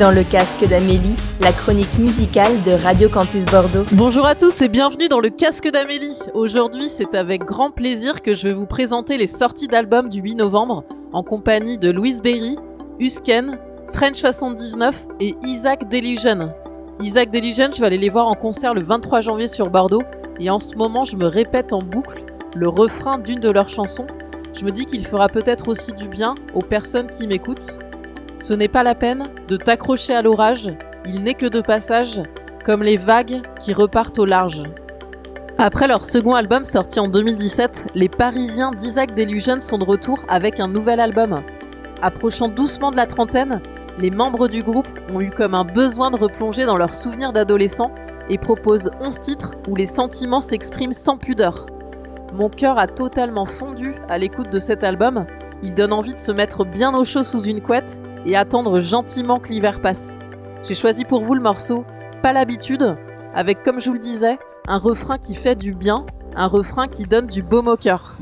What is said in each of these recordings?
dans le casque d'Amélie, la chronique musicale de Radio Campus Bordeaux. Bonjour à tous et bienvenue dans le casque d'Amélie. Aujourd'hui, c'est avec grand plaisir que je vais vous présenter les sorties d'albums du 8 novembre en compagnie de Louise Berry, Usken, French 79 et Isaac Deligen. Isaac Deligen, je vais aller les voir en concert le 23 janvier sur Bordeaux et en ce moment, je me répète en boucle le refrain d'une de leurs chansons. Je me dis qu'il fera peut-être aussi du bien aux personnes qui m'écoutent. Ce n'est pas la peine de t'accrocher à l'orage, il n'est que de passage, comme les vagues qui repartent au large. Après leur second album sorti en 2017, les Parisiens d'Isaac Delusion sont de retour avec un nouvel album. Approchant doucement de la trentaine, les membres du groupe ont eu comme un besoin de replonger dans leurs souvenirs d'adolescents et proposent 11 titres où les sentiments s'expriment sans pudeur. Mon cœur a totalement fondu à l'écoute de cet album. Il donne envie de se mettre bien au chaud sous une couette et attendre gentiment que l'hiver passe. J'ai choisi pour vous le morceau Pas l'habitude, avec comme je vous le disais, un refrain qui fait du bien, un refrain qui donne du baume au cœur.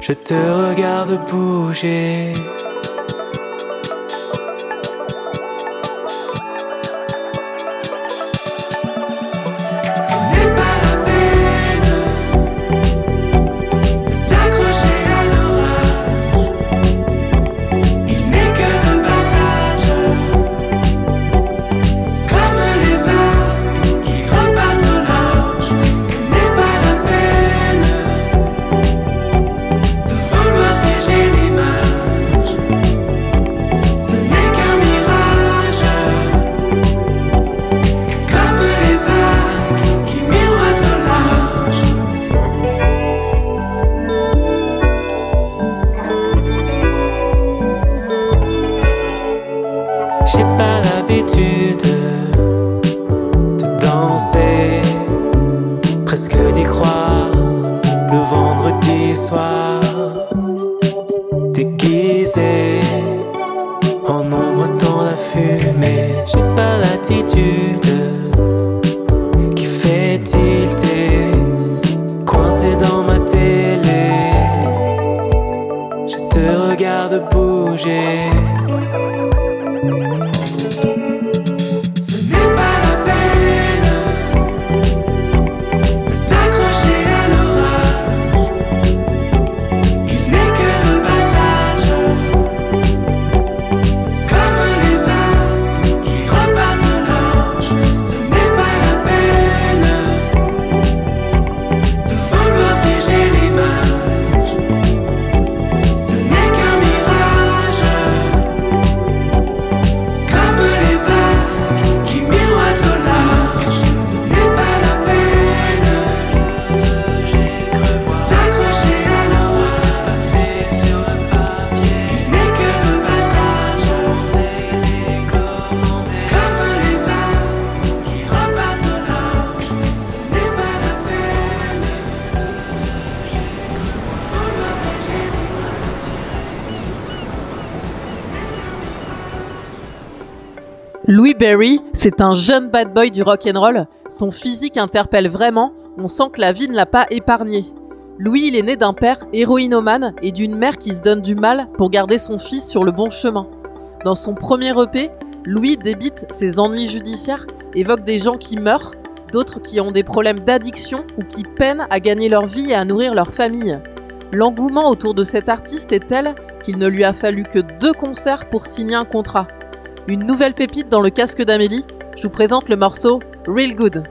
Je te regarde bouger. coincé dans ma télé. Je te regarde bouger. C'est un jeune bad boy du rock and roll. Son physique interpelle vraiment, on sent que la vie ne l'a pas épargné. Louis, il est né d'un père héroïnomane et d'une mère qui se donne du mal pour garder son fils sur le bon chemin. Dans son premier EP, Louis débite ses ennuis judiciaires, évoque des gens qui meurent, d'autres qui ont des problèmes d'addiction ou qui peinent à gagner leur vie et à nourrir leur famille. L'engouement autour de cet artiste est tel qu'il ne lui a fallu que deux concerts pour signer un contrat. Une nouvelle pépite dans le casque d'Amélie, je vous présente le morceau Real Good.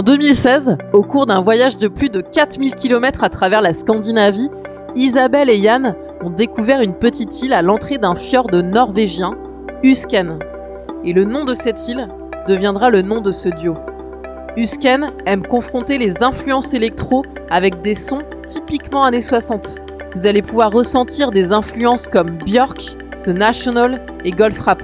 En 2016, au cours d'un voyage de plus de 4000 km à travers la Scandinavie, Isabelle et Yann ont découvert une petite île à l'entrée d'un fjord norvégien, Usken. Et le nom de cette île deviendra le nom de ce duo. Usken aime confronter les influences électro avec des sons typiquement années 60. Vous allez pouvoir ressentir des influences comme Björk, The National et Golf Rap.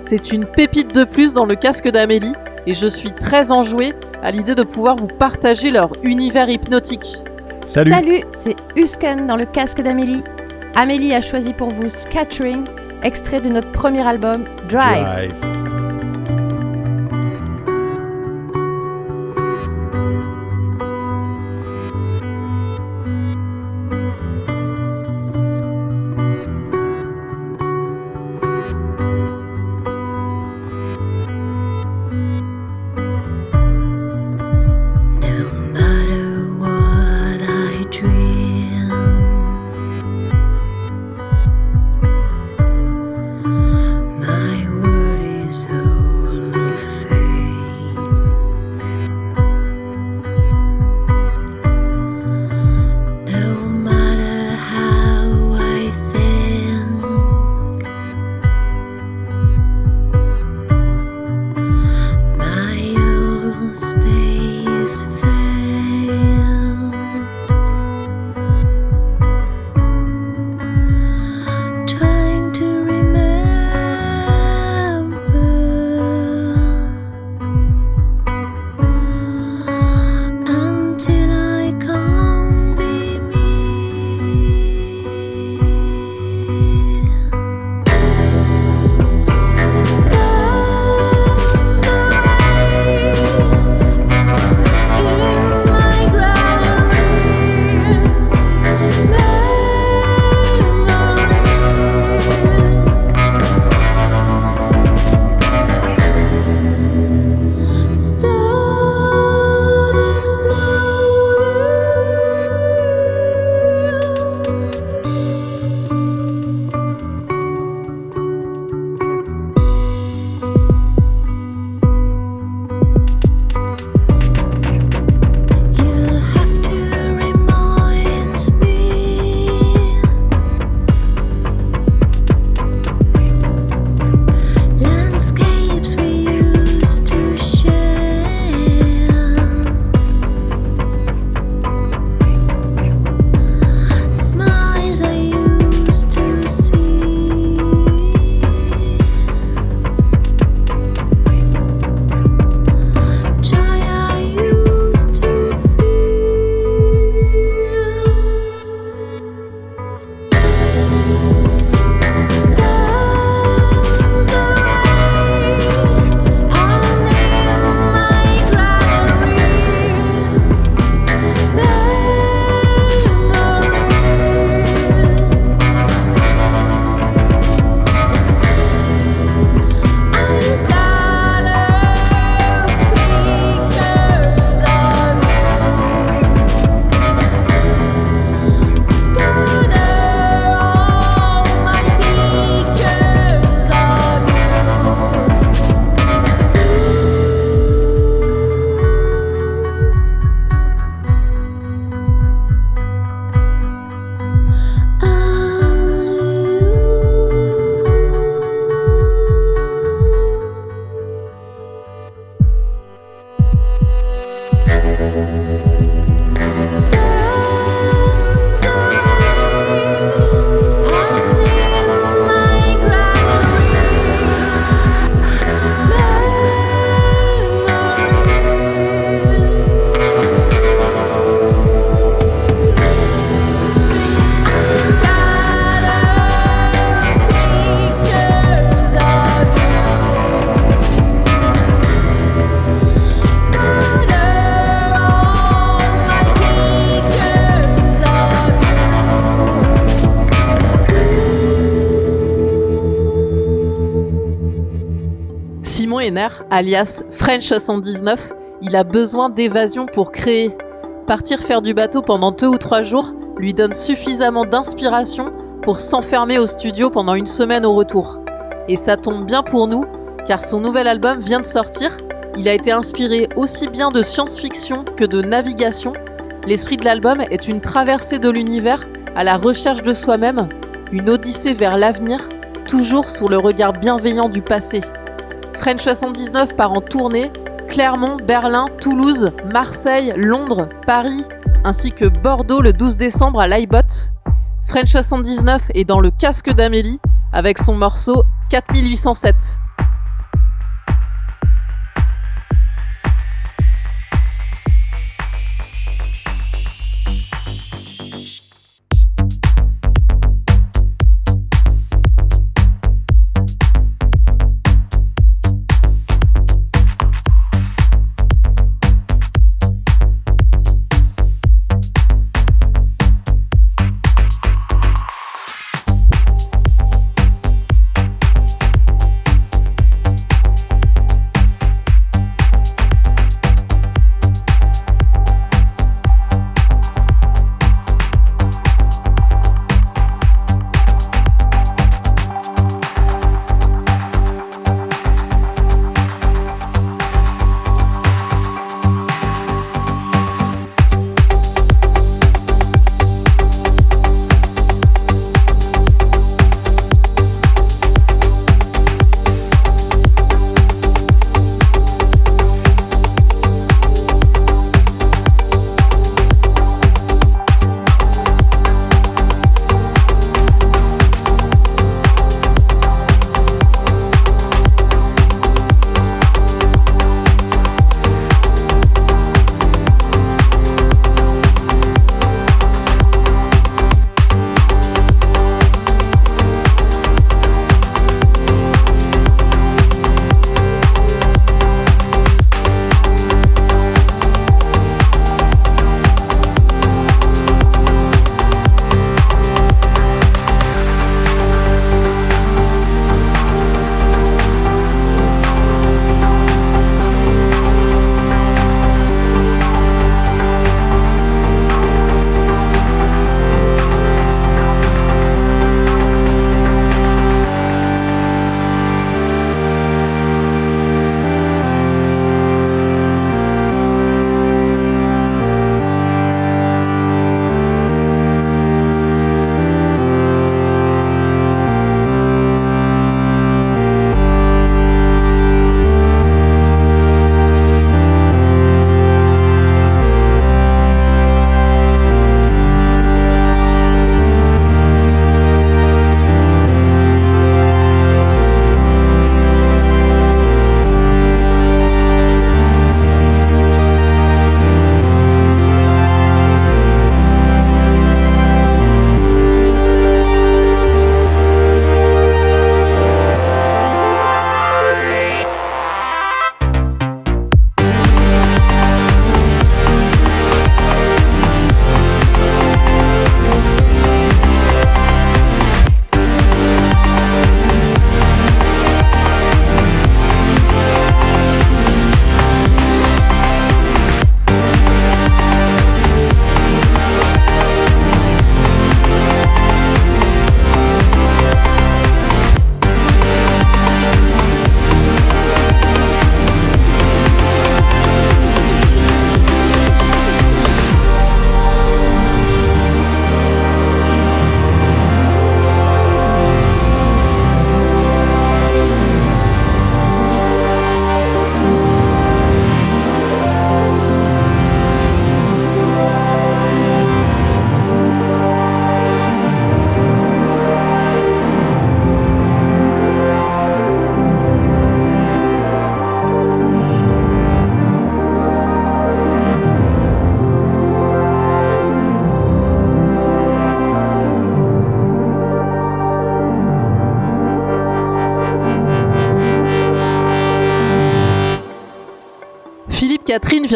C'est une pépite de plus dans le casque d'Amélie et je suis très enjouée à l'idée de pouvoir vous partager leur univers hypnotique. Salut. Salut, c'est Husken dans le casque d'Amélie. Amélie a choisi pour vous Scattering, extrait de notre premier album Drive. Drive. Alias French 79, il a besoin d'évasion pour créer. Partir faire du bateau pendant deux ou trois jours lui donne suffisamment d'inspiration pour s'enfermer au studio pendant une semaine au retour. Et ça tombe bien pour nous, car son nouvel album vient de sortir. Il a été inspiré aussi bien de science-fiction que de navigation. L'esprit de l'album est une traversée de l'univers à la recherche de soi-même, une odyssée vers l'avenir, toujours sous le regard bienveillant du passé. French 79 part en tournée, Clermont, Berlin, Toulouse, Marseille, Londres, Paris, ainsi que Bordeaux le 12 décembre à l'iBot. French 79 est dans le casque d'Amélie avec son morceau 4807.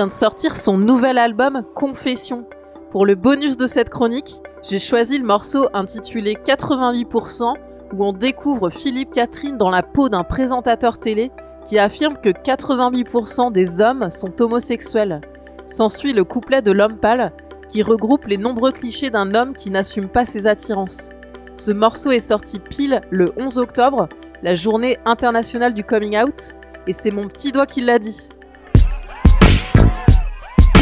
De sortir son nouvel album Confession. Pour le bonus de cette chronique, j'ai choisi le morceau intitulé 88% où on découvre Philippe Catherine dans la peau d'un présentateur télé qui affirme que 88% des hommes sont homosexuels. S'ensuit le couplet de l'homme pâle, qui regroupe les nombreux clichés d'un homme qui n'assume pas ses attirances. Ce morceau est sorti pile le 11 octobre, la journée internationale du coming out, et c'est mon petit doigt qui l'a dit.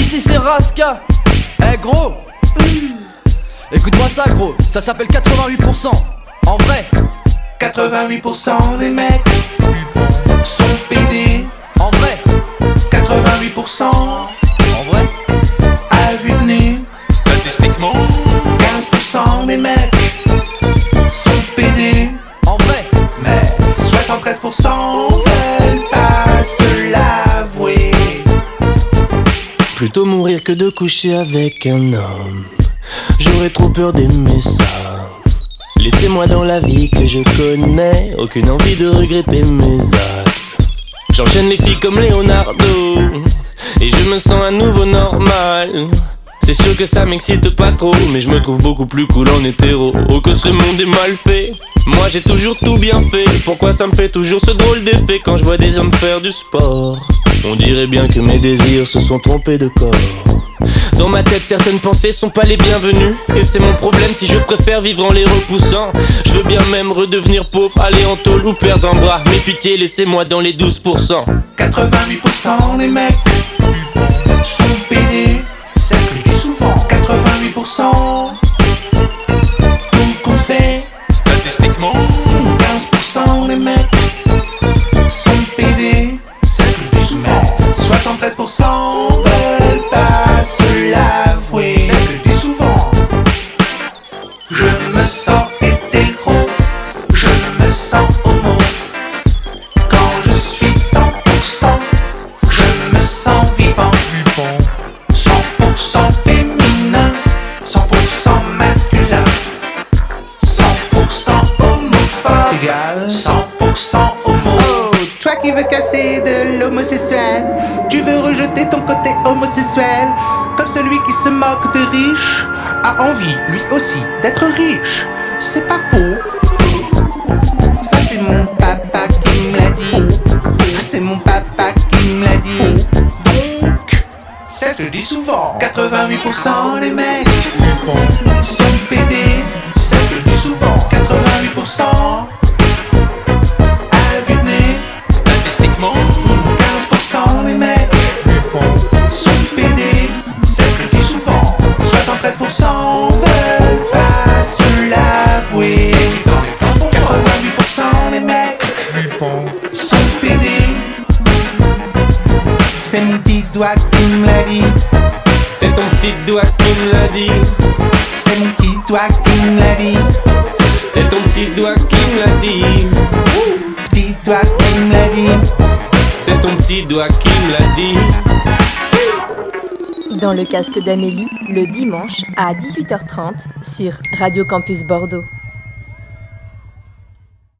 Ici c'est Raska Eh gros Écoute-moi ça gros, ça s'appelle 88%. En vrai, 88% des mecs sont pédés. en vrai, 88% en vrai. à vue de nez. Statistiquement, 15% des mecs sont pédés. En vrai, Mais 73% Mourir que de coucher avec un homme. J'aurais trop peur d'aimer ça. Laissez-moi dans la vie que je connais. Aucune envie de regretter mes actes. J'enchaîne les filles comme Leonardo. Et je me sens à nouveau normal. C'est sûr que ça m'excite pas trop, mais je me trouve beaucoup plus cool en hétéro. Oh que ce monde est mal fait. Moi j'ai toujours tout bien fait. Pourquoi ça me fait toujours ce drôle d'effet quand je vois des hommes faire du sport? On dirait bien que mes désirs se sont trompés de corps. Dans ma tête, certaines pensées sont pas les bienvenues. Et c'est mon problème si je préfère vivre en les repoussant. Je veux bien même redevenir pauvre, aller en tôle ou perdre un bras. Mais pitié, laissez-moi dans les 12%. 88% des mecs sont pédés. Je dis souvent. 88% tout qu'on fait. statistiquement, 15% des mecs 73% veulent pas se l'avouer. C'est ce que je dis souvent. Je me sens a envie lui aussi d'être riche. C'est pas faux. Ça c'est mon papa qui me l'a dit. C'est mon papa qui me l'a dit. Donc, c'est ce que souvent. 88% des mecs sont pédés. C'est ce que souvent. 88% doigt qui me l'a dit. C'est ton petit doigt qui me l'a dit. Petit doigt qui me l'a dit. C'est ton petit doigt qui me l'a dit. Dans le casque d'Amélie, le dimanche à 18h30 sur Radio Campus Bordeaux.